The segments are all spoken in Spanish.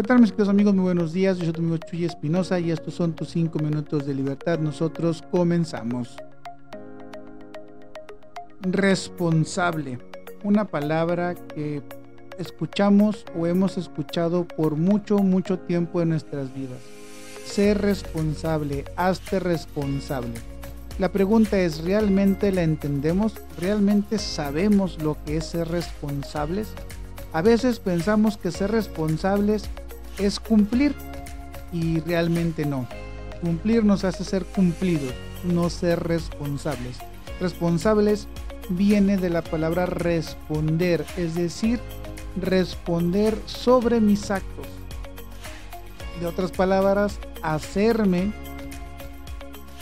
¿Qué tal mis queridos amigos? Muy buenos días. Yo soy tu amigo Chuy Espinosa y estos son tus 5 minutos de libertad. Nosotros comenzamos. Responsable. Una palabra que escuchamos o hemos escuchado por mucho, mucho tiempo en nuestras vidas. Ser responsable, hazte responsable. La pregunta es, ¿realmente la entendemos? ¿Realmente sabemos lo que es ser responsables? A veces pensamos que ser responsables es cumplir y realmente no. Cumplir nos hace ser cumplidos, no ser responsables. Responsables viene de la palabra responder, es decir, responder sobre mis actos. De otras palabras, hacerme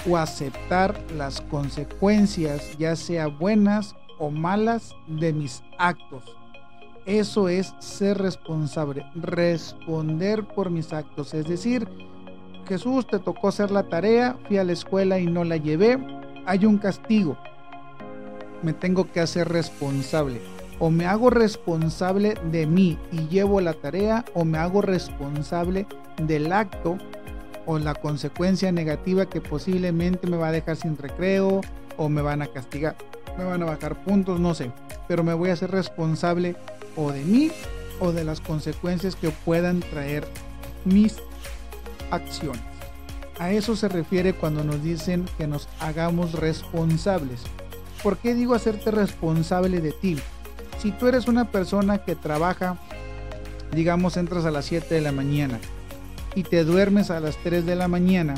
o aceptar las consecuencias, ya sea buenas o malas, de mis actos. Eso es ser responsable, responder por mis actos. Es decir, Jesús te tocó hacer la tarea, fui a la escuela y no la llevé, hay un castigo. Me tengo que hacer responsable. O me hago responsable de mí y llevo la tarea, o me hago responsable del acto o la consecuencia negativa que posiblemente me va a dejar sin recreo o me van a castigar, me van a bajar puntos, no sé. Pero me voy a hacer responsable o de mí o de las consecuencias que puedan traer mis acciones. A eso se refiere cuando nos dicen que nos hagamos responsables. ¿Por qué digo hacerte responsable de ti? Si tú eres una persona que trabaja, digamos, entras a las 7 de la mañana y te duermes a las 3 de la mañana,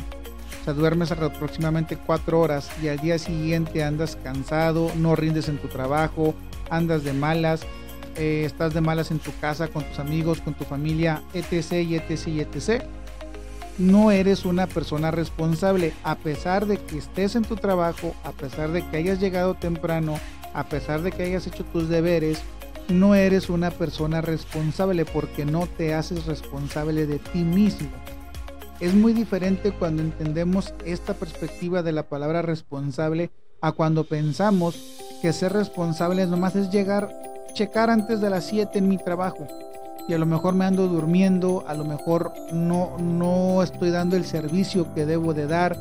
o sea, duermes aproximadamente 4 horas y al día siguiente andas cansado, no rindes en tu trabajo, andas de malas, eh, estás de malas en tu casa, con tus amigos, con tu familia, etc. etc. etc. No eres una persona responsable, a pesar de que estés en tu trabajo, a pesar de que hayas llegado temprano, a pesar de que hayas hecho tus deberes, no eres una persona responsable porque no te haces responsable de ti mismo. Es muy diferente cuando entendemos esta perspectiva de la palabra responsable a cuando pensamos que ser responsable nomás es llegar checar antes de las 7 en mi trabajo y a lo mejor me ando durmiendo, a lo mejor no, no estoy dando el servicio que debo de dar,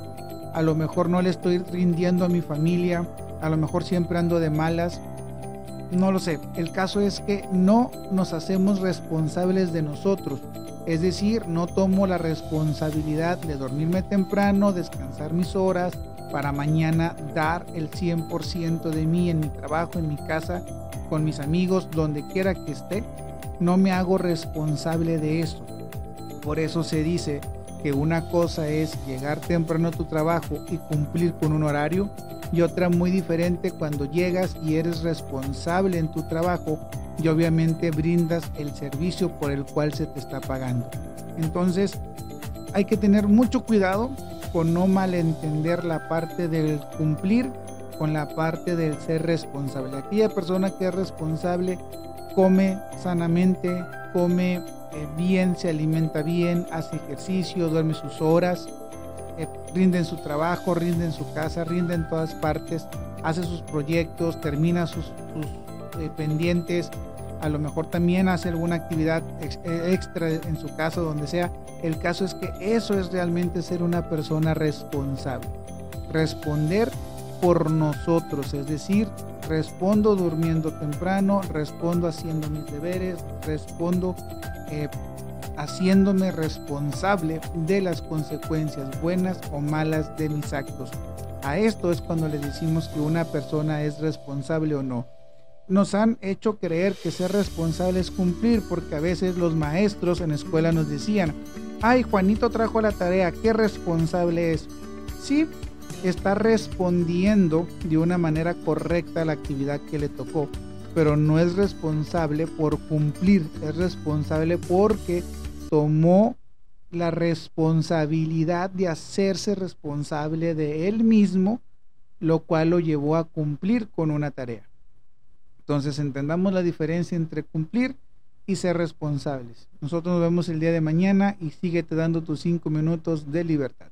a lo mejor no le estoy rindiendo a mi familia, a lo mejor siempre ando de malas, no lo sé. El caso es que no nos hacemos responsables de nosotros. Es decir, no tomo la responsabilidad de dormirme temprano, descansar mis horas, para mañana dar el 100% de mí en mi trabajo, en mi casa con mis amigos, donde quiera que esté, no me hago responsable de eso. Por eso se dice que una cosa es llegar temprano a tu trabajo y cumplir con un horario y otra muy diferente cuando llegas y eres responsable en tu trabajo y obviamente brindas el servicio por el cual se te está pagando. Entonces hay que tener mucho cuidado con no malentender la parte del cumplir con la parte del ser responsable. Aquella persona que es responsable come sanamente, come eh, bien, se alimenta bien, hace ejercicio, duerme sus horas, eh, rinde en su trabajo, rinde en su casa, rinde en todas partes, hace sus proyectos, termina sus, eh, pendientes, a lo mejor también hace alguna actividad extra en su casa, donde sea. El caso es que eso es realmente ser una persona responsable. Responder por nosotros, es decir, respondo durmiendo temprano, respondo haciendo mis deberes, respondo eh, haciéndome responsable de las consecuencias buenas o malas de mis actos. A esto es cuando le decimos que una persona es responsable o no. Nos han hecho creer que ser responsable es cumplir porque a veces los maestros en escuela nos decían, ay, Juanito trajo la tarea, qué responsable es. Sí, está respondiendo de una manera correcta a la actividad que le tocó, pero no es responsable por cumplir, es responsable porque tomó la responsabilidad de hacerse responsable de él mismo, lo cual lo llevó a cumplir con una tarea. Entonces entendamos la diferencia entre cumplir y ser responsables. Nosotros nos vemos el día de mañana y síguete dando tus cinco minutos de libertad.